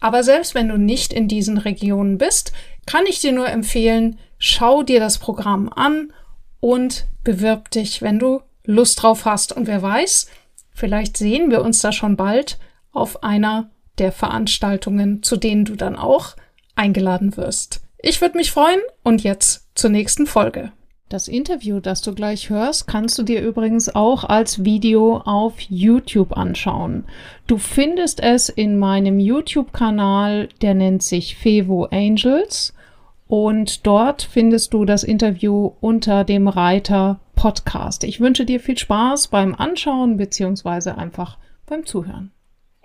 Aber selbst wenn du nicht in diesen Regionen bist, kann ich dir nur empfehlen, schau dir das Programm an und bewirb dich, wenn du Lust drauf hast. Und wer weiß, vielleicht sehen wir uns da schon bald auf einer der Veranstaltungen, zu denen du dann auch eingeladen wirst. Ich würde mich freuen und jetzt zur nächsten Folge. Das Interview, das du gleich hörst, kannst du dir übrigens auch als Video auf YouTube anschauen. Du findest es in meinem YouTube-Kanal, der nennt sich Fevo Angels. Und dort findest du das Interview unter dem Reiter Podcast. Ich wünsche dir viel Spaß beim Anschauen beziehungsweise einfach beim Zuhören.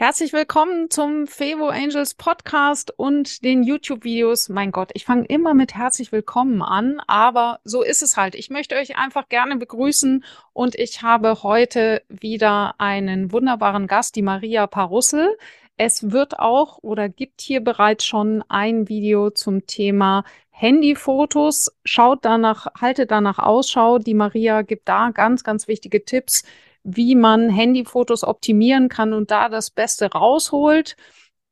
Herzlich willkommen zum Fevo Angels Podcast und den YouTube-Videos. Mein Gott, ich fange immer mit herzlich willkommen an, aber so ist es halt. Ich möchte euch einfach gerne begrüßen und ich habe heute wieder einen wunderbaren Gast, die Maria Parussel. Es wird auch oder gibt hier bereits schon ein Video zum Thema Handyfotos. Schaut danach, haltet danach Ausschau. Die Maria gibt da ganz, ganz wichtige Tipps, wie man Handyfotos optimieren kann und da das Beste rausholt.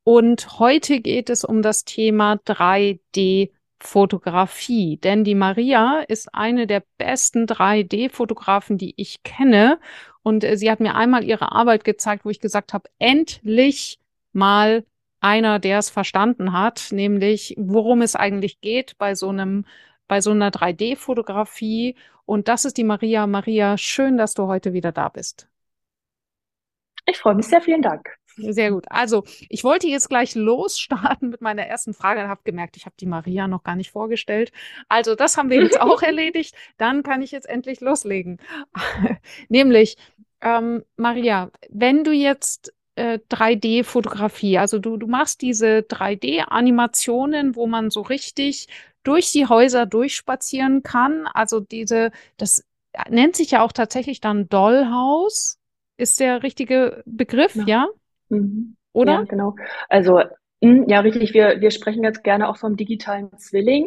Und heute geht es um das Thema 3D Fotografie, denn die Maria ist eine der besten 3D-Fotografen, die ich kenne. Und äh, sie hat mir einmal ihre Arbeit gezeigt, wo ich gesagt habe, endlich mal einer, der es verstanden hat, nämlich worum es eigentlich geht bei so einem, bei so einer 3D-Fotografie und das ist die Maria. Maria, schön, dass du heute wieder da bist. Ich freue mich sehr, vielen Dank. Sehr gut. Also, ich wollte jetzt gleich losstarten mit meiner ersten Frage. Ich habe gemerkt, ich habe die Maria noch gar nicht vorgestellt. Also, das haben wir jetzt auch erledigt. Dann kann ich jetzt endlich loslegen. Nämlich, ähm, Maria, wenn du jetzt äh, 3D-Fotografie. Also du, du machst diese 3D-Animationen, wo man so richtig durch die Häuser durchspazieren kann. Also diese, das nennt sich ja auch tatsächlich dann Dollhouse. Ist der richtige Begriff, ja? ja? Mhm. Oder? Ja, genau. Also, mh, ja, richtig. Wir, wir sprechen jetzt gerne auch vom digitalen Zwilling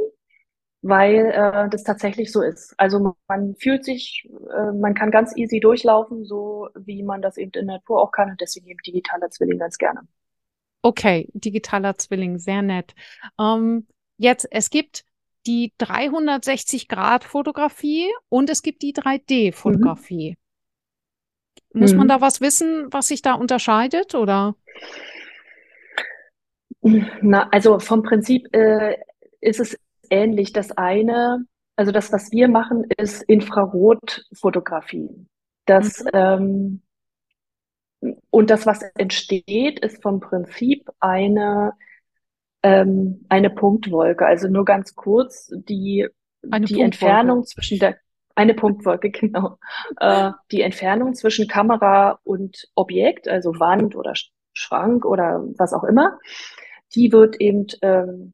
weil äh, das tatsächlich so ist. Also man fühlt sich, äh, man kann ganz easy durchlaufen, so wie man das eben in der Natur auch kann und deswegen eben digitaler Zwilling ganz gerne. Okay, digitaler Zwilling, sehr nett. Ähm, jetzt, es gibt die 360-Grad-Fotografie und es gibt die 3D-Fotografie. Mhm. Muss man mhm. da was wissen, was sich da unterscheidet, oder? Na, also vom Prinzip äh, ist es ähnlich. Das eine, also das, was wir machen, ist Infrarotfotografie. Das, mhm. ähm, und das, was entsteht, ist vom Prinzip eine, ähm, eine Punktwolke. Also nur ganz kurz, die, eine die Entfernung zwischen der, eine Punktwolke, genau. Äh, die Entfernung zwischen Kamera und Objekt, also Wand oder Schrank oder was auch immer, die wird eben ähm,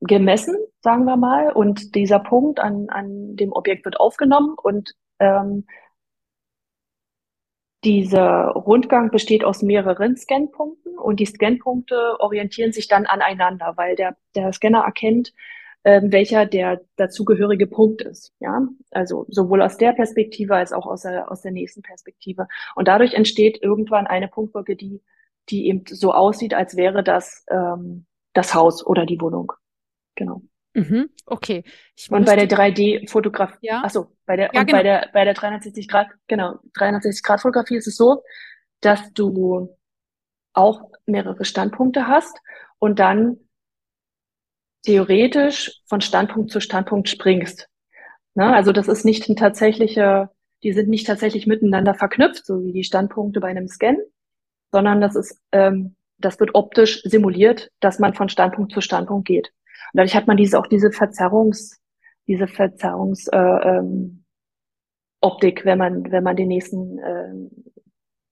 gemessen, sagen wir mal, und dieser Punkt an, an dem Objekt wird aufgenommen und ähm, dieser Rundgang besteht aus mehreren Scanpunkten und die Scanpunkte orientieren sich dann aneinander, weil der, der Scanner erkennt, ähm, welcher der dazugehörige Punkt ist. Ja, also sowohl aus der Perspektive als auch aus der, aus der nächsten Perspektive. Und dadurch entsteht irgendwann eine Punktwolke, die, die eben so aussieht, als wäre das ähm, das Haus oder die Wohnung. Genau. Mhm, okay. Ich und bei der 3D-Fotografie, ja? achso, bei der, ja, genau. bei der, bei der 360 Grad, genau, 360 Grad Fotografie ist es so, dass du auch mehrere Standpunkte hast und dann theoretisch von Standpunkt zu Standpunkt springst. Ne? Also das ist nicht ein tatsächlicher, die sind nicht tatsächlich miteinander verknüpft, so wie die Standpunkte bei einem Scan, sondern das ist, ähm, das wird optisch simuliert, dass man von Standpunkt zu Standpunkt geht. Und dadurch hat man diese auch diese Verzerrungs, diese Verzerrungs äh, ähm, Optik, wenn man, wenn man den nächsten äh,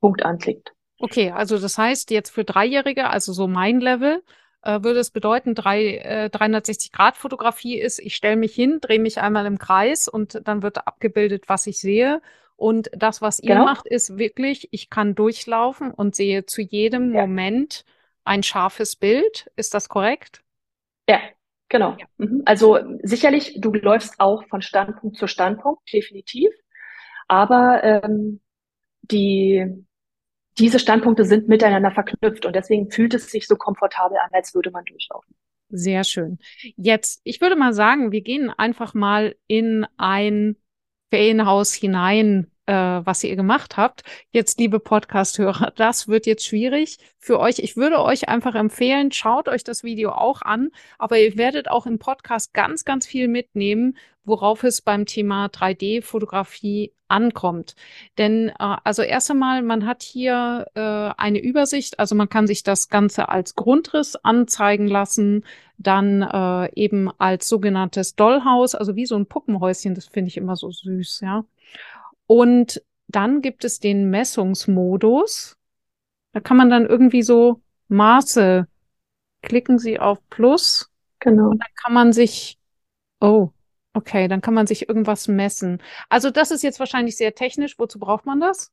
Punkt anklickt. Okay, also das heißt jetzt für Dreijährige, also so mein Level, äh, würde es bedeuten, drei, äh, 360-Grad-Fotografie ist, ich stelle mich hin, drehe mich einmal im Kreis und dann wird abgebildet, was ich sehe. Und das, was ihr genau. macht, ist wirklich, ich kann durchlaufen und sehe zu jedem ja. Moment ein scharfes Bild. Ist das korrekt? Ja, Genau. Ja. Mhm. Also sicherlich, du läufst auch von Standpunkt zu Standpunkt, definitiv. Aber ähm, die, diese Standpunkte sind miteinander verknüpft und deswegen fühlt es sich so komfortabel an, als würde man durchlaufen. Sehr schön. Jetzt, ich würde mal sagen, wir gehen einfach mal in ein Ferienhaus hinein, äh, was ihr gemacht habt. Jetzt, liebe Podcast-Hörer, das wird jetzt schwierig für euch. Ich würde euch einfach empfehlen, schaut euch das Video auch an, aber ihr werdet auch im Podcast ganz, ganz viel mitnehmen, worauf es beim Thema 3D-Fotografie ankommt. Denn äh, also erst einmal, man hat hier äh, eine Übersicht, also man kann sich das Ganze als Grundriss anzeigen lassen, dann äh, eben als sogenanntes Dollhaus, also wie so ein Puppenhäuschen, das finde ich immer so süß, ja. Und dann gibt es den Messungsmodus. Da kann man dann irgendwie so Maße. Klicken Sie auf Plus. Genau. Und dann kann man sich, oh, okay, dann kann man sich irgendwas messen. Also das ist jetzt wahrscheinlich sehr technisch. Wozu braucht man das?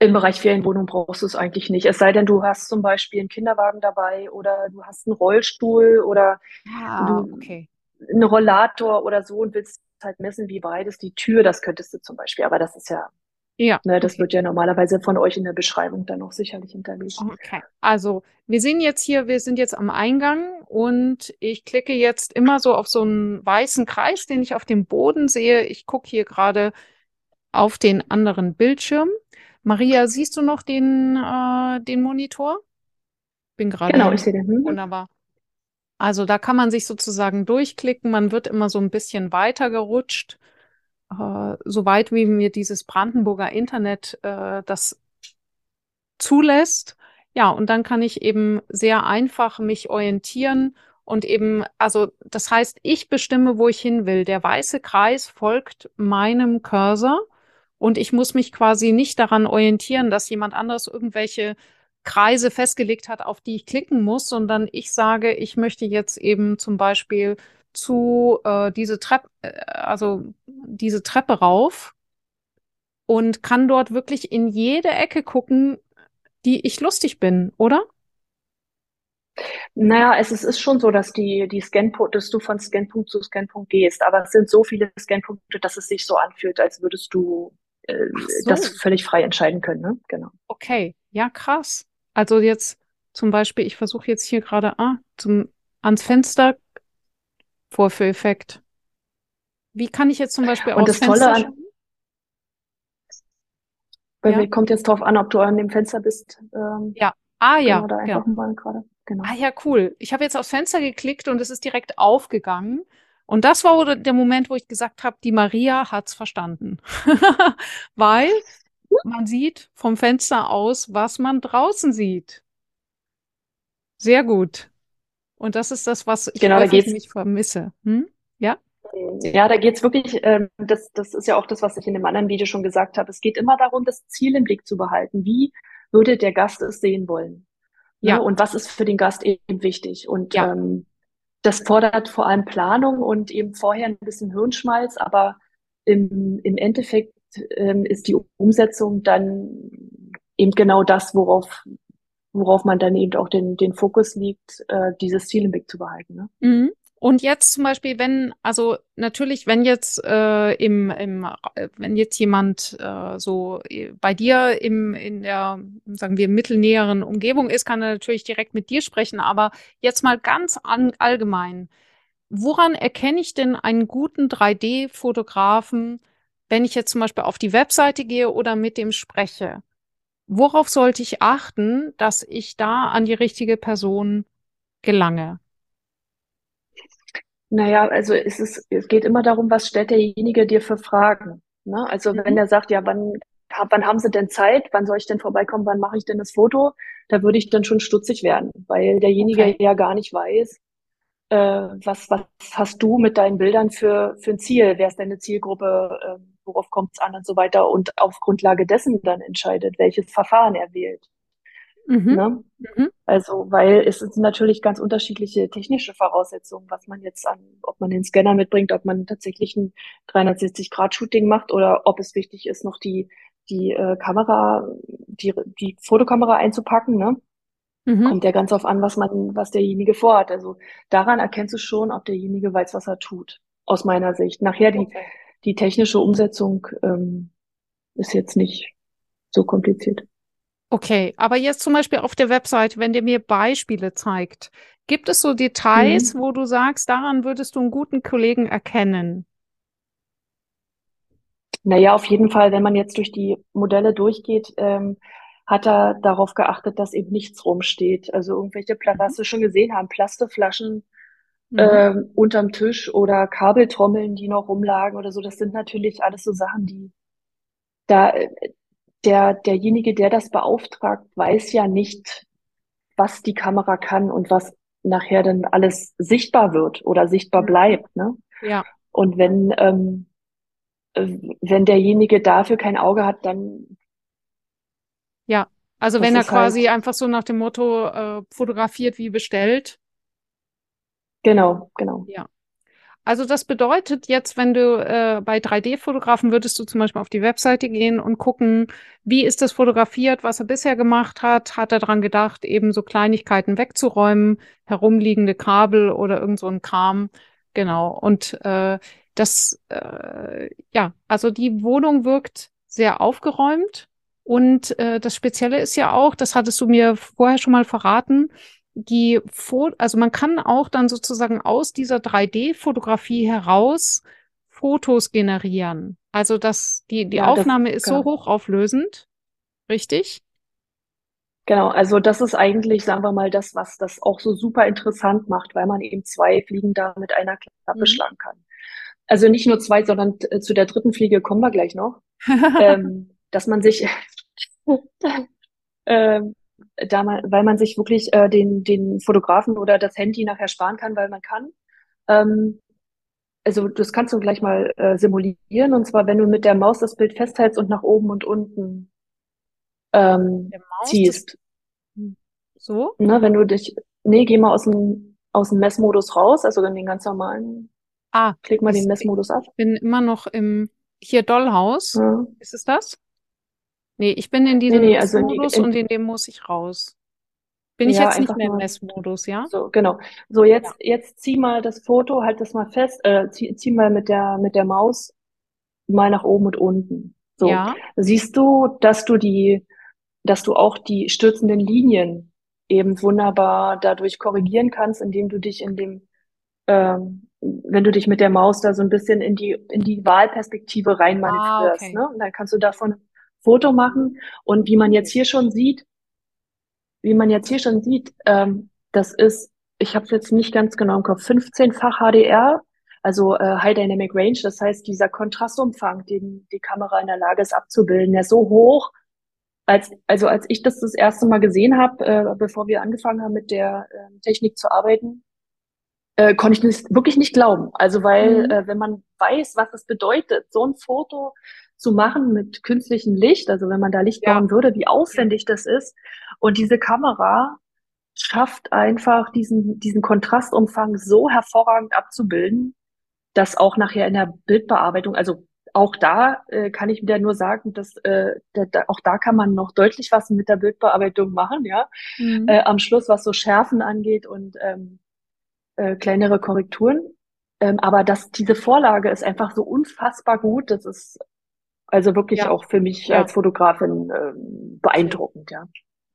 Im Bereich Ferienwohnung brauchst du es eigentlich nicht. Es sei denn, du hast zum Beispiel einen Kinderwagen dabei oder du hast einen Rollstuhl oder ah, du, okay. einen Rollator oder so und willst halt messen, wie weit ist die Tür, das könntest du zum Beispiel, aber das ist ja, ja, ne, das wird ja normalerweise von euch in der Beschreibung dann auch sicherlich hinterlegt. Okay, also wir sehen jetzt hier, wir sind jetzt am Eingang und ich klicke jetzt immer so auf so einen weißen Kreis, den ich auf dem Boden sehe. Ich gucke hier gerade auf den anderen Bildschirm. Maria, siehst du noch den, äh, den Monitor? Bin gerade. Genau, ich sehe den. Wunderbar. Also da kann man sich sozusagen durchklicken. Man wird immer so ein bisschen weiter gerutscht, äh, so weit wie mir dieses Brandenburger Internet äh, das zulässt. Ja, und dann kann ich eben sehr einfach mich orientieren und eben, also das heißt, ich bestimme, wo ich hin will. Der weiße Kreis folgt meinem Cursor Und ich muss mich quasi nicht daran orientieren, dass jemand anderes irgendwelche Kreise festgelegt hat, auf die ich klicken muss, sondern ich sage, ich möchte jetzt eben zum Beispiel zu äh, diese Treppe, äh, also diese Treppe rauf und kann dort wirklich in jede Ecke gucken, die ich lustig bin, oder? Naja, es ist, ist schon so, dass die, die Scanpunkt, dass du von Scanpunkt zu Scanpunkt gehst, aber es sind so viele Scanpunkte, dass es sich so anfühlt, als würdest du äh, so. das völlig frei entscheiden können, ne? Genau. Okay, ja, krass. Also jetzt zum Beispiel, ich versuche jetzt hier gerade ah, zum, ans Fenster Vorführeffekt. Wie kann ich jetzt zum Beispiel aus das Fenster Tolle an, bei Ja, mir kommt jetzt drauf an, ob du an dem Fenster bist. Ähm, ja. Ah ja, genau. einfach gerade. Genau. Ah ja, cool. Ich habe jetzt aufs Fenster geklickt und es ist direkt aufgegangen. Und das war der Moment, wo ich gesagt habe, die Maria hat's verstanden. Weil man sieht vom Fenster aus, was man draußen sieht. Sehr gut. Und das ist das, was ich Genau, da geht's. nämlich vermisse. Hm? Ja? Ja, da geht's wirklich, ähm, das, das ist ja auch das, was ich in dem anderen Video schon gesagt habe. Es geht immer darum, das Ziel im Blick zu behalten. Wie würde der Gast es sehen wollen? Ne? Ja, Und was ist für den Gast eben wichtig? Und ja. ähm, das fordert vor allem Planung und eben vorher ein bisschen Hirnschmalz, aber im, im Endeffekt ähm, ist die Umsetzung dann eben genau das, worauf, worauf man dann eben auch den, den Fokus liegt, äh, dieses Ziel im Blick zu behalten. Ne? Mhm. Und jetzt zum Beispiel, wenn, also natürlich, wenn jetzt äh, im, im, äh, wenn jetzt jemand äh, so äh, bei dir im, in der, sagen wir, mittelnäheren Umgebung ist, kann er natürlich direkt mit dir sprechen. Aber jetzt mal ganz an, allgemein. Woran erkenne ich denn einen guten 3D-Fotografen, wenn ich jetzt zum Beispiel auf die Webseite gehe oder mit dem spreche? Worauf sollte ich achten, dass ich da an die richtige Person gelange? Naja, also es ist, es geht immer darum, was stellt derjenige dir für Fragen. Ne? Also wenn Mhm. er sagt, ja, wann, wann haben Sie denn Zeit? Wann soll ich denn vorbeikommen? Wann mache ich denn das Foto? Da würde ich dann schon stutzig werden, weil derjenige Okay. ja gar nicht weiß, äh, was, was hast du mit deinen Bildern für, für ein Ziel? Wer ist deine Zielgruppe? Äh, worauf kommt es an und so weiter? Und auf Grundlage dessen dann entscheidet, welches Verfahren er wählt. Mhm. Ne? Mhm. Also, weil es sind natürlich ganz unterschiedliche technische Voraussetzungen, was man jetzt an, ob man den Scanner mitbringt, ob man tatsächlich ein 360-Grad-Shooting macht oder ob es wichtig ist, noch die, die äh, Kamera, die, die Fotokamera einzupacken, ne? Mhm. Kommt ja ganz auf an, was man, was derjenige vorhat. Also daran erkennst du schon, ob derjenige weiß, was er tut, aus meiner Sicht. Nachher die, Okay. Die technische Umsetzung ähm, ist jetzt nicht so kompliziert. Okay, aber jetzt zum Beispiel auf der Website, wenn der mir Beispiele zeigt, gibt es so Details, Mhm. wo du sagst, daran würdest du einen guten Kollegen erkennen? Naja, auf jeden Fall, wenn man jetzt durch die Modelle durchgeht, ähm, hat er darauf geachtet, dass eben nichts rumsteht. Also irgendwelche, Pla- was wir schon gesehen haben, Plasteflaschen Mhm. ähm, unterm Tisch oder Kabeltrommeln, die noch rumlagen oder so. Das sind natürlich alles so Sachen, die da äh, der derjenige, der das beauftragt, weiß ja nicht, was die Kamera kann und was nachher dann alles sichtbar wird oder sichtbar Mhm. bleibt, ne? Ja, Und wenn ähm, äh, wenn derjenige dafür kein Auge hat, dann ja. Also wenn er halt quasi einfach so nach dem Motto äh, fotografiert wie bestellt. Genau, genau. Ja. Also das bedeutet jetzt, wenn du äh, bei 3D-Fotografen würdest du zum Beispiel auf die Webseite gehen und gucken, wie ist das fotografiert, was er bisher gemacht hat, hat er dran gedacht, eben so Kleinigkeiten wegzuräumen, herumliegende Kabel oder irgend so ein Kram. Genau. Und äh, das, äh, ja, also die Wohnung wirkt sehr aufgeräumt. Und äh, das Spezielle ist ja auch, das hattest du mir vorher schon mal verraten, die Fo also man kann auch dann sozusagen aus dieser 3D-Fotografie heraus Fotos generieren. Also das, die, die Ja, das, Aufnahme ist so genau. hochauflösend, richtig? Genau, also das ist eigentlich, sagen wir mal, das, was das auch so super interessant macht, weil man eben zwei Fliegen da mit einer Klappe Mhm. schlagen kann. Also nicht nur zwei, sondern äh, zu der dritten Fliege kommen wir gleich noch. Ähm, dass man sich, ähm, da man, weil man sich wirklich äh, den, den Fotografen oder das Handy nachher sparen kann, weil man kann. Ähm, also das kannst du gleich mal äh, simulieren. Und zwar, wenn du mit der Maus das Bild festhältst und nach oben und unten ähm, ziehst. So? Ne, wenn du dich, nee, geh mal aus dem, aus dem Messmodus raus, also in den ganz normalen, Ah, klick mal ich den Messmodus ab. bin immer noch im, hier Dollhaus. Ja. Ist es das? Nee, ich bin in diesem nee, also in die- Messmodus in- und in dem muss ich raus. Bin ich Ja, jetzt nicht mehr im Messmodus, ja? So, genau. So, jetzt, jetzt zieh mal das Foto, halt das mal fest, äh, zieh, zieh mal mit der, mit der Maus mal nach oben und unten. So. Ja. Siehst du, dass du die, dass du auch die stürzenden Linien eben wunderbar dadurch korrigieren kannst, indem du dich in dem, ähm, wenn du dich mit der Maus da so ein bisschen in die, in die Wahlperspektive rein Ah, okay. ne? Und dann kannst du davon Foto machen. Und wie man jetzt hier schon sieht, wie man jetzt hier schon sieht, ähm, das ist, ich habe es jetzt nicht ganz genau im Kopf, 15-fach HDR, also äh, High Dynamic Range. Das heißt, dieser Kontrastumfang, den die Kamera in der Lage ist abzubilden, der ist so hoch, als, also als ich das das erste Mal gesehen habe, äh, bevor wir angefangen haben mit der äh, Technik zu arbeiten, äh, konnte ich das wirklich nicht glauben. Also weil, Mhm. äh, wenn man weiß, was es bedeutet, so ein Foto zu machen mit künstlichem Licht, also wenn man da Licht Ja. bauen würde, wie aufwendig das ist. Und diese Kamera schafft einfach diesen, diesen Kontrastumfang so hervorragend abzubilden, dass auch nachher in der Bildbearbeitung, also auch da äh, kann ich wieder nur sagen, dass äh, da, da, auch da kann man noch deutlich was mit der Bildbearbeitung machen, ja. Mhm. Äh, am Schluss, was so Schärfen angeht und ähm, äh, kleinere Korrekturen. Ähm, aber dass diese Vorlage ist einfach so unfassbar gut, das ist also wirklich Ja. auch für mich Ja. als Fotografin ähm, beeindruckend, ja.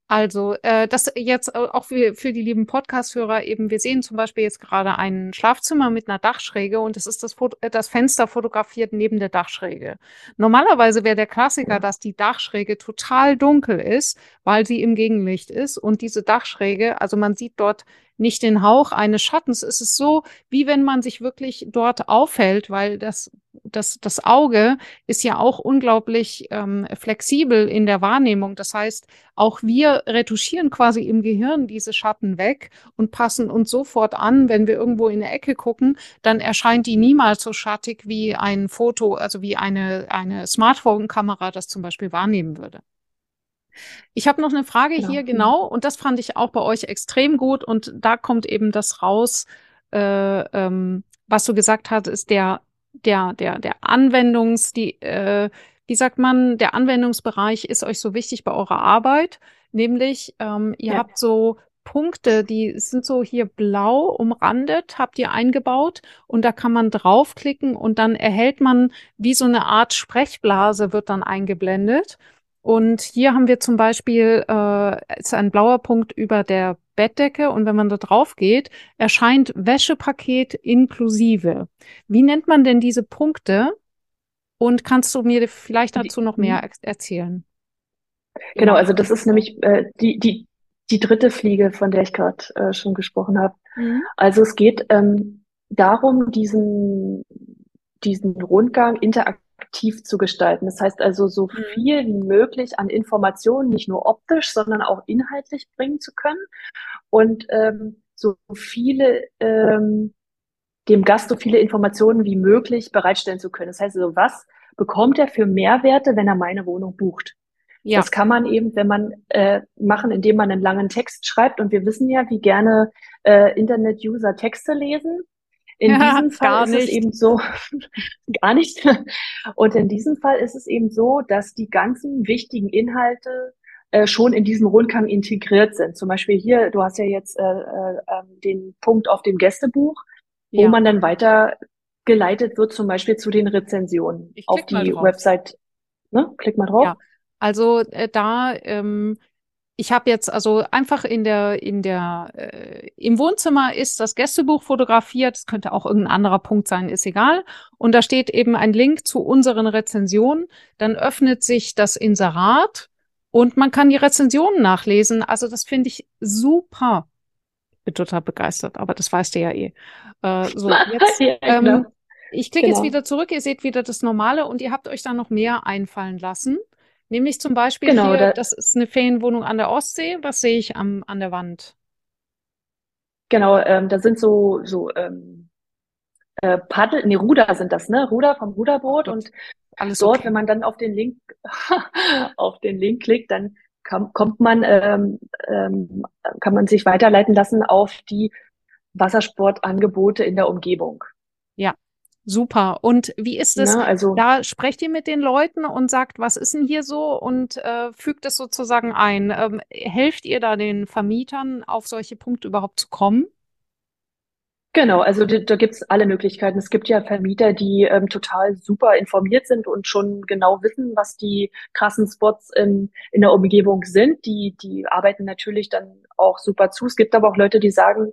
Also, äh, das jetzt äh, auch für, für die lieben Podcast-Hörer eben, wir sehen zum Beispiel jetzt gerade ein Schlafzimmer mit einer Dachschräge und das ist das, Foto, äh, das Fenster fotografiert neben der Dachschräge. Normalerweise wäre der Klassiker, dass die Dachschräge total dunkel ist, weil sie im Gegenlicht ist und diese Dachschräge, also man sieht dort nicht den Hauch eines Schattens. Es ist so, wie wenn man sich wirklich dort aufhält, weil das, das, das Auge ist ja auch unglaublich ähm, flexibel in der Wahrnehmung. Das heißt, auch wir retuschieren quasi im Gehirn diese Schatten weg und passen uns sofort an, wenn wir irgendwo in der Ecke gucken, dann erscheint die niemals so schattig wie ein Foto, also wie eine, eine Smartphone-Kamera das zum Beispiel wahrnehmen würde. Ich habe noch eine Frage Genau. hier, genau, und das fand ich auch bei euch extrem gut und da kommt eben das raus, äh, ähm, was du gesagt hast, ist der, der, der, der Anwendungs, die, äh, wie sagt man, der Anwendungsbereich ist euch so wichtig bei eurer Arbeit, nämlich ähm, ihr Ja. habt so Punkte, die sind so hier blau umrandet, habt ihr eingebaut und da kann man draufklicken und dann erhält man wie so eine Art Sprechblase wird dann eingeblendet. Und hier haben wir zum Beispiel, äh, ist ein blauer Punkt über der Bettdecke und wenn man da drauf geht, erscheint Wäschepaket inklusive. Wie nennt man denn diese Punkte? Und kannst du mir vielleicht dazu noch mehr ex- erzählen? Genau, also das ist nämlich äh, die, die, die dritte Fliege, von der ich gerade äh, schon gesprochen habe. Mhm. Also es geht ähm, darum, diesen, diesen Rundgang interaktiv zu gestalten. Das heißt also, so Mhm. viel wie möglich an Informationen, nicht nur optisch, sondern auch inhaltlich bringen zu können und ähm, so viele ähm, dem Gast so viele Informationen wie möglich bereitstellen zu können. Das heißt also, was bekommt er für Mehrwerte, wenn er meine Wohnung bucht? Ja, Das kann man eben, wenn man äh, machen, indem man einen langen Text schreibt. Und wir wissen ja, wie gerne äh, Internet-User Texte lesen. In Ja, diesem Fall ist es nicht. eben so, gar nicht. Und in diesem Fall ist es eben so, dass die ganzen wichtigen Inhalte äh, schon in diesem Rundgang integriert sind. Zum Beispiel hier, du hast ja jetzt äh, äh, ähm, den Punkt auf dem Gästebuch, wo ja. man dann weiter geleitet wird, zum Beispiel zu den Rezensionen auf die. Website. Ne? Klick mal drauf. Ja. Also äh, da, ähm, ich habe jetzt also einfach in der, in der, äh, im Wohnzimmer ist das Gästebuch fotografiert. Es könnte auch irgendein anderer Punkt sein, ist egal. Und da steht eben ein Link zu unseren Rezensionen. Dann öffnet sich das Inserat und man kann die Rezensionen nachlesen. Also das finde ich super. Bin total begeistert, aber das weißt du ja eh. Äh, so, jetzt, Ja, ähm, genau. ich klicke jetzt Genau. wieder zurück, ihr seht wieder das Normale und ihr habt euch da noch mehr einfallen lassen. Nämlich zum Beispiel Genau, hier, da- das ist eine Ferienwohnung an der Ostsee. Was sehe ich am, an der Wand? Genau, ähm, da sind so, so ähm, äh, Paddel, nee, Ruder sind das, ne? Ruder vom Ruderboot und alles dort, okay. wenn man dann auf den Link, auf den Link klickt, dann kann, kommt man, ähm, ähm, kann man sich weiterleiten lassen auf die Wassersportangebote in der Umgebung. Ja, super. Und wie ist es? Ne, also, da sprecht ihr mit den Leuten und sagt, was ist denn hier so und äh, fügt es sozusagen ein. Ähm, helft ihr da den Vermietern, auf solche Punkte überhaupt zu kommen? Genau, also da, da gibt es alle Möglichkeiten. Es gibt ja Vermieter, die ähm, total super informiert sind und schon genau wissen, was die krassen Spots in, in der Umgebung sind. Die, die arbeiten natürlich dann auch super zu. Es gibt aber auch Leute, die sagen,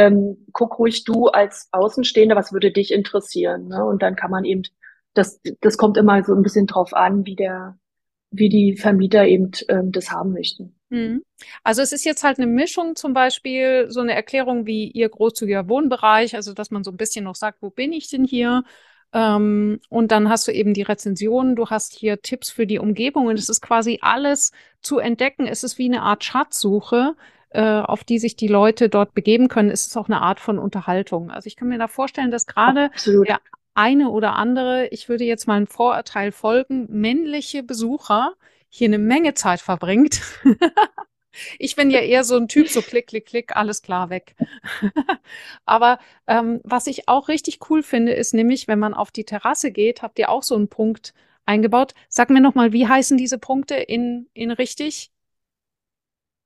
ähm, guck ruhig du als Außenstehender, was würde dich interessieren? Ne? Und dann kann man eben, das, das kommt immer so ein bisschen drauf an, wie der, wie die Vermieter eben ähm, das haben möchten. Mhm. Also es ist jetzt halt eine Mischung, zum Beispiel so eine Erklärung wie Ihr großzügiger Wohnbereich, also dass man so ein bisschen noch sagt, wo bin ich denn hier? Ähm, und dann hast du eben die Rezensionen, du hast hier Tipps für die Umgebung und es ist quasi alles zu entdecken. Es ist wie eine Art Schatzsuche, äh, auf die sich die Leute dort begeben können. Es ist auch eine Art von Unterhaltung. Also ich kann mir da vorstellen, dass gerade der eine oder andere, ich würde jetzt mal ein Vorurteil folgen, männliche Besucher hier eine Menge Zeit verbringt. ich bin ja eher so ein Typ, so klick, klick, klick, alles klar weg. Aber ähm, was ich auch richtig cool finde, ist nämlich, wenn man auf die Terrasse geht, habt ihr auch so einen Punkt eingebaut. Sag mir nochmal, wie heißen diese Punkte in, in richtig?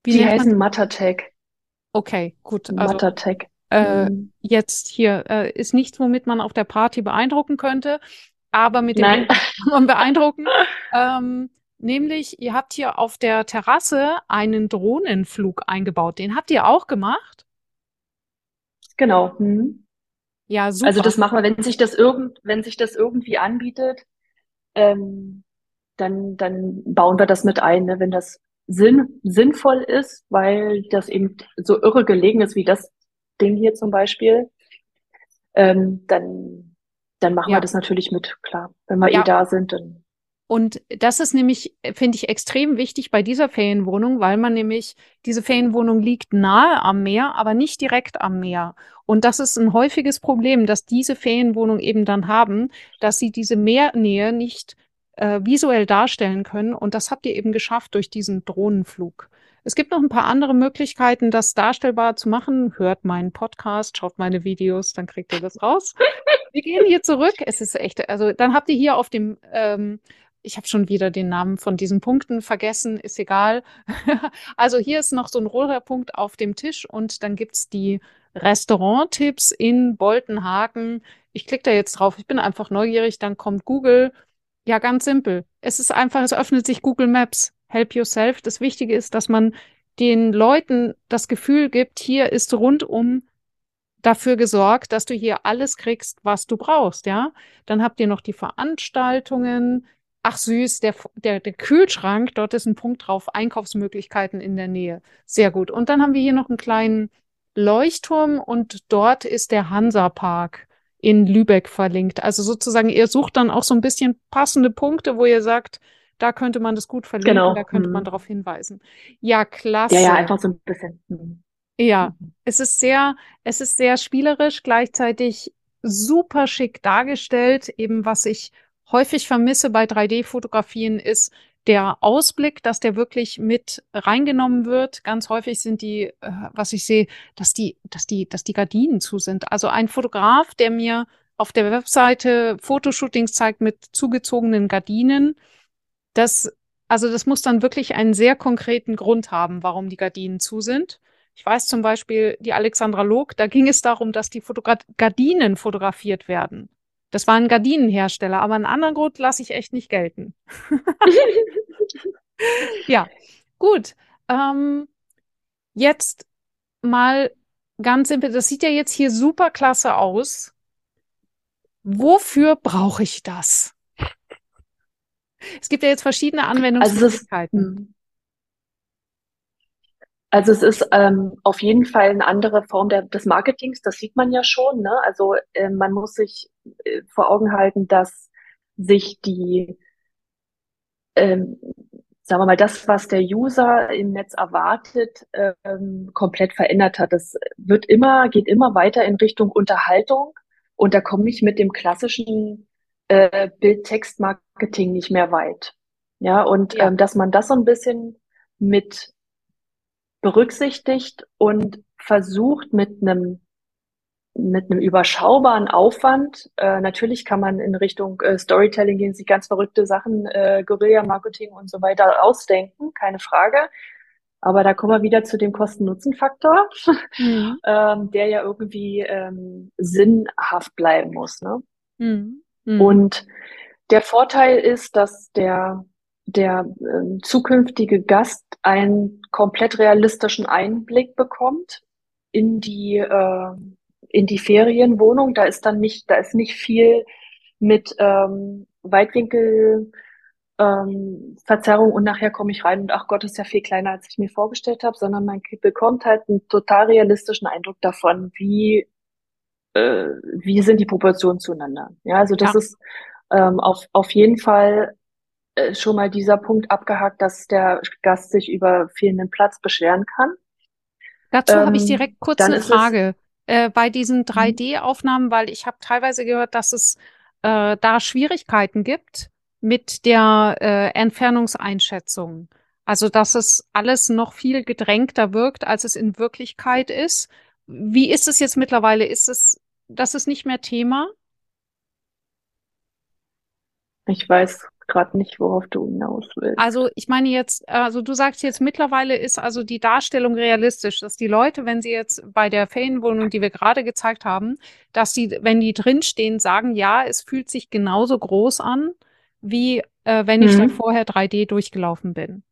Wie die heißen Mattertag. Okay, gut. Also, Mattertag. Äh, mhm. Jetzt hier äh, ist nichts, womit man auf der Party beeindrucken könnte, aber mit dem Nein. man beeindrucken. Ähm, Nämlich, ihr habt hier auf der Terrasse einen Drohnenflug eingebaut. Den habt ihr auch gemacht? Genau. Hm. Ja, super. Also das machen wir, wenn sich das irgend, wenn sich das irgendwie anbietet, ähm, dann, dann bauen wir das mit ein, ne? wenn das sinn, sinnvoll ist, weil das eben so irre gelegen ist wie das Ding hier zum Beispiel, ähm, dann, dann machen ja. wir das natürlich mit, klar. Wenn wir eh ja. eh da sind, dann und das ist nämlich, finde ich, extrem wichtig bei dieser Ferienwohnung, weil man nämlich, diese Ferienwohnung liegt nahe am Meer, aber nicht direkt am Meer. Und das ist ein häufiges Problem, dass diese Ferienwohnungen eben dann haben, dass sie diese Meernähe nicht äh, visuell darstellen können. Und das habt ihr eben geschafft durch diesen Drohnenflug. Es gibt noch ein paar andere Möglichkeiten, das darstellbar zu machen. Hört meinen Podcast, schaut meine Videos, dann kriegt ihr das raus. Wir gehen hier zurück. Es ist echt, also dann habt ihr hier auf dem ähm, ich habe schon wieder den Namen von diesen Punkten vergessen, ist egal. also hier ist noch so ein roter Punkt auf dem Tisch und dann gibt's die Restaurant-Tipps in Boltenhagen. Ich klicke da jetzt drauf, ich bin einfach neugierig, dann kommt Google. Ja, ganz simpel. Es ist einfach, es öffnet sich Google Maps. Help yourself. Das Wichtige ist, dass man den Leuten das Gefühl gibt, hier ist rundum dafür gesorgt, dass du hier alles kriegst, was du brauchst, ja. Dann habt ihr noch die Veranstaltungen, Ach süß, der, der, der Kühlschrank, dort ist ein Punkt drauf, Einkaufsmöglichkeiten in der Nähe. Sehr gut. Und dann haben wir hier noch einen kleinen Leuchtturm und dort ist der Hansa-Park in Lübeck verlinkt. Also sozusagen, ihr sucht dann auch so ein bisschen passende Punkte, wo ihr sagt, da könnte man das gut verlinken, genau. da könnte hm. man darauf hinweisen. Ja, klasse. Ja, ja, einfach so ein bisschen. Ja, mhm. es ist sehr, es ist sehr spielerisch, gleichzeitig super schick dargestellt, eben was ich häufig vermisse bei 3D-Fotografien ist der Ausblick, dass der wirklich mit reingenommen wird. Ganz häufig sind die, äh, was ich sehe, dass die, dass die, dass die Gardinen zu sind. Also ein Fotograf, der mir auf der Webseite Fotoshootings zeigt mit zugezogenen Gardinen, das, also das muss dann wirklich einen sehr konkreten Grund haben, warum die Gardinen zu sind. Ich weiß zum Beispiel, die Alexandra Log, da ging es darum, dass die Fotogra Gardinen fotografiert werden. Das war ein Gardinenhersteller, aber einen anderen Grund lasse ich echt nicht gelten. ja, gut. Ähm, jetzt mal ganz simpel. Das sieht ja jetzt hier super klasse aus. Wofür brauche ich das? Es gibt ja jetzt verschiedene also Anwendungsmöglichkeiten. Also also es ist ähm, auf jeden Fall eine andere Form der, des Marketings, das sieht man ja schon. Ne? Also äh, man muss sich äh, vor Augen halten, dass sich die, ähm, sagen wir mal, das, was der User im Netz erwartet, ähm, komplett verändert hat. Das wird immer, geht immer weiter in Richtung Unterhaltung. Und da komme ich mit dem klassischen äh, Bild-Text-Marketing nicht mehr weit. Ja, und Ja. Ähm, dass man das so ein bisschen mit berücksichtigt und versucht mit einem mit einem überschaubaren Aufwand. Äh, natürlich kann man in Richtung äh, Storytelling gehen, sich ganz verrückte Sachen, äh, Guerilla-Marketing und so weiter ausdenken, keine Frage. Aber da kommen wir wieder zu dem Kosten-Nutzen-Faktor, Mhm. ähm, der ja irgendwie ähm, sinnhaft bleiben muss. Ne? Mhm. Mhm. Und der Vorteil ist, dass der, der ähm, zukünftige Gast einen komplett realistischen Einblick bekommt in die, äh, in die Ferienwohnung. Da ist dann nicht, da ist nicht viel mit ähm, Weitwinkel, ähm, Verzerrung und nachher komme ich rein und ach Gott, ist ja viel kleiner, als ich mir vorgestellt habe, sondern man bekommt halt einen total realistischen Eindruck davon, wie äh, wie sind die Proportionen zueinander. Ja, also das Ja. ist ähm, auf, auf jeden Fall äh, schon mal dieser Punkt abgehakt, dass der Gast sich über fehlenden Platz beschweren kann. Dazu habe ich Ähm, direkt kurz eine Frage. Äh, bei diesen Mhm. 3D-Aufnahmen, weil ich habe teilweise gehört, dass es äh, da Schwierigkeiten gibt mit der äh, Entfernungseinschätzung. Also, dass es alles noch viel gedrängter wirkt, als es in Wirklichkeit ist. Wie ist es jetzt mittlerweile? Ist es, das ist nicht mehr Thema? Ich weiß gerade nicht, worauf du hinaus willst. Also ich meine jetzt, also du sagst jetzt mittlerweile ist also die Darstellung realistisch, dass die Leute, wenn sie jetzt bei der Ferienwohnung, die wir gerade gezeigt haben, dass sie, wenn die drinstehen, sagen, ja, es fühlt sich genauso groß an, wie äh, wenn ich da Mhm. vorher 3D durchgelaufen bin.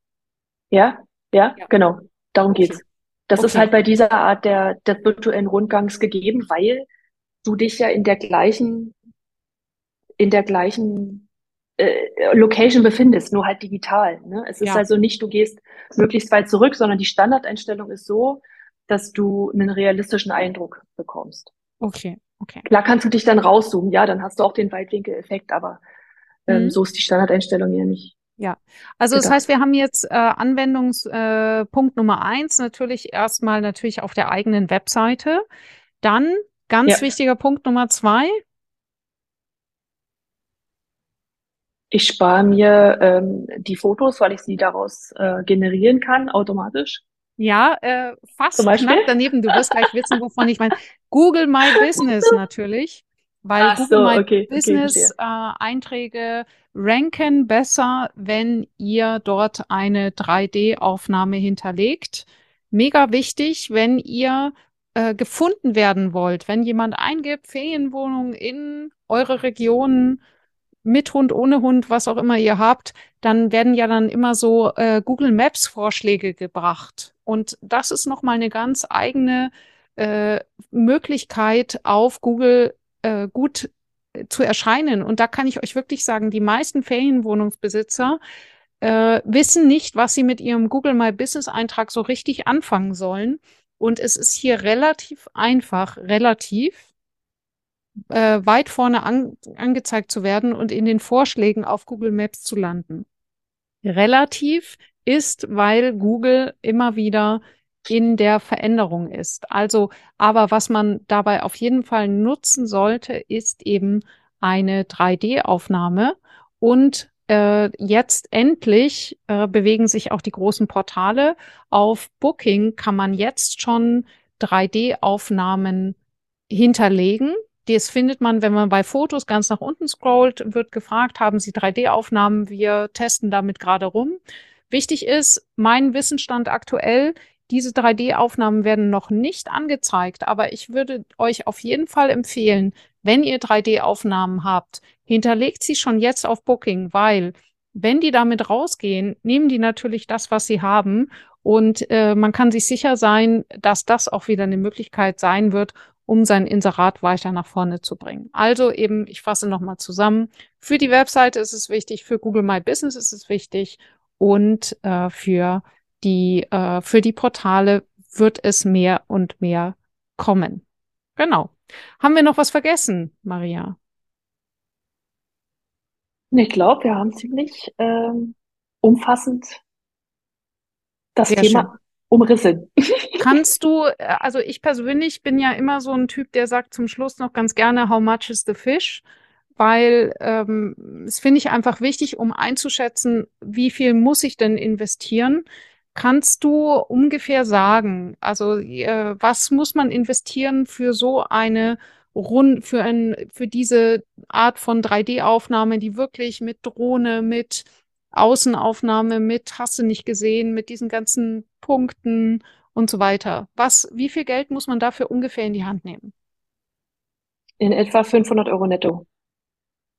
Ja, ja, Ja. genau. Darum Okay. geht's. Das ist Okay. halt bei dieser Art der, des virtuellen Rundgangs gegeben, weil du dich ja in der gleichen, in der gleichen äh, Location befindest, nur halt digital. Ne? Es ist Ja. also nicht, du gehst möglichst weit zurück, sondern die Standardeinstellung ist so, dass du einen realistischen Eindruck bekommst. Okay, okay. Klar kannst du dich dann rauszoomen, ja, dann hast du auch den Weitwinkel-Effekt, aber ähm, Mhm. so ist die Standardeinstellung ja nicht. Also das heißt, wir haben jetzt äh, Anwendungspunkt äh, Nummer eins natürlich erstmal natürlich auf der eigenen Webseite. Dann ganz Ja. wichtiger Punkt Nummer zwei. Ich spare mir ähm, die Fotos, weil ich sie daraus äh, generieren kann, automatisch. Ja, äh, fast Zum Beispiel? knapp daneben. Du wirst gleich wissen, wovon ich meine. Google My Business natürlich, weil Ach Google so, My okay, okay, Business verstehe. äh, Einträge ranken besser, wenn ihr dort eine 3D-Aufnahme hinterlegt. Mega wichtig, wenn ihr äh, gefunden werden wollt, wenn jemand eingibt, Ferienwohnung in eure Region mit Hund, ohne Hund, was auch immer ihr habt, dann werden ja dann immer so äh, Google Maps Vorschläge gebracht. Und das ist nochmal eine ganz eigene äh, Möglichkeit, auf Google äh, gut äh, zu erscheinen. Und da kann ich euch wirklich sagen, die meisten Ferienwohnungsbesitzer äh, wissen nicht, was sie mit ihrem Google My Business Eintrag so richtig anfangen sollen. Und es ist hier relativ einfach, relativ äh, weit vorne an, angezeigt zu werden und in den Vorschlägen auf Google Maps zu landen. Relativ ist, weil Google immer wieder in der Veränderung ist. Also, aber was man dabei auf jeden Fall nutzen sollte, ist eben eine 3D-Aufnahme und äh, jetzt endlich äh, bewegen sich auch die großen Portale. Auf Booking kann man jetzt schon 3D-Aufnahmen hinterlegen. Das findet man, wenn man bei Fotos ganz nach unten scrollt, wird gefragt, haben Sie 3D-Aufnahmen? Wir testen damit gerade rum. Wichtig ist, mein Wissensstand aktuell, diese 3D-Aufnahmen werden noch nicht angezeigt, aber ich würde euch auf jeden Fall empfehlen, wenn ihr 3D-Aufnahmen habt, hinterlegt sie schon jetzt auf Booking, weil wenn die damit rausgehen, nehmen die natürlich das, was sie haben und äh, man kann sich sicher sein, dass das auch wieder eine Möglichkeit sein wird, um sein Inserat weiter nach vorne zu bringen. Also eben, ich fasse nochmal zusammen. Für die Webseite ist es wichtig, für Google My Business ist es wichtig und äh, für die, äh, für die Portale wird es mehr und mehr kommen. Genau. Haben wir noch was vergessen, Maria? Ich glaube, wir haben ziemlich ähm, umfassend das Sehr Thema umrissen. Kannst du, äh, also ich persönlich bin ja immer so ein Typ, der sagt zum Schluss noch ganz gerne, how much is the fish? Weil ähm, das finde ich einfach wichtig, um einzuschätzen, wie viel muss ich denn investieren. Kannst du ungefähr sagen, also äh, was muss man investieren für so eine Rund, für ein, für diese Art von 3D-Aufnahme, die wirklich mit Drohne, mit Außenaufnahme mit, hast du nicht gesehen, mit diesen ganzen Punkten und so weiter. Was, wie viel Geld muss man dafür ungefähr in die Hand nehmen? In etwa 500 Euro netto.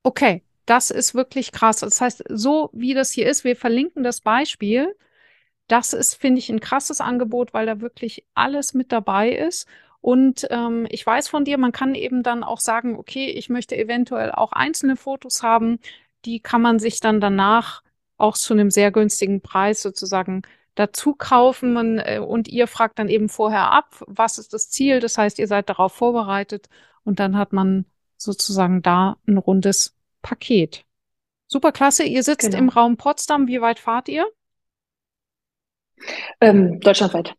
Okay, das ist wirklich krass. Das heißt, so wie das hier ist, wir verlinken das Beispiel. Das ist, finde ich, ein krasses Angebot, weil da wirklich alles mit dabei ist. Und ähm, ich weiß von dir, man kann eben dann auch sagen, okay, ich möchte eventuell auch einzelne Fotos haben. Die kann man sich dann danach auch zu einem sehr günstigen Preis sozusagen dazu kaufen man, äh, und ihr fragt dann eben vorher ab, was ist das Ziel. Das heißt, ihr seid darauf vorbereitet und dann hat man sozusagen da ein rundes Paket. Super klasse. Ihr sitzt genau. im Raum Potsdam. Wie weit fahrt ihr? Ähm, deutschlandweit.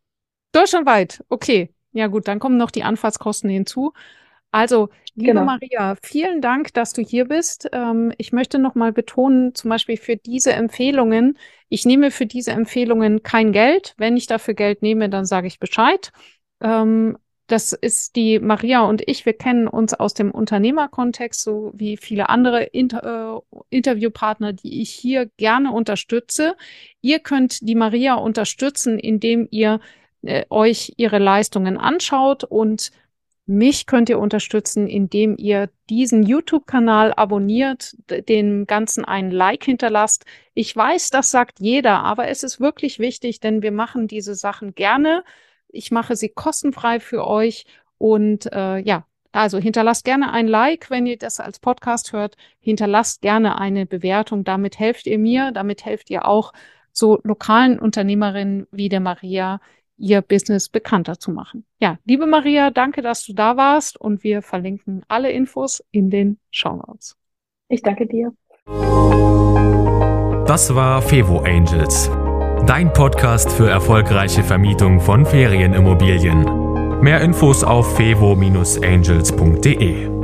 Deutschlandweit, okay. Ja gut, dann kommen noch die Anfahrtskosten hinzu. Also, liebe genau. Maria, vielen Dank, dass du hier bist. Ähm, ich möchte nochmal betonen, zum Beispiel für diese Empfehlungen, ich nehme für diese Empfehlungen kein Geld. Wenn ich dafür Geld nehme, dann sage ich Bescheid. Ähm, das ist die Maria und ich. Wir kennen uns aus dem Unternehmerkontext, so wie viele andere Inter äh, Interviewpartner, die ich hier gerne unterstütze. Ihr könnt die Maria unterstützen, indem ihr äh, euch ihre Leistungen anschaut und mich könnt ihr unterstützen, indem ihr diesen YouTube-Kanal abonniert, den ganzen einen Like hinterlasst. Ich weiß, das sagt jeder, aber es ist wirklich wichtig, denn wir machen diese Sachen gerne. Ich mache sie kostenfrei für euch und äh, ja, also hinterlasst gerne ein Like, wenn ihr das als Podcast hört. Hinterlasst gerne eine Bewertung. Damit helft ihr mir, damit helft ihr auch so lokalen Unternehmerinnen wie der Maria, ihr Business bekannter zu machen. Ja, liebe Maria, danke, dass du da warst und wir verlinken alle Infos in den Show Notes. Ich danke dir. Das war Fevo Angels, dein Podcast für erfolgreiche Vermietung von Ferienimmobilien. Mehr Infos auf fevo-angels.de.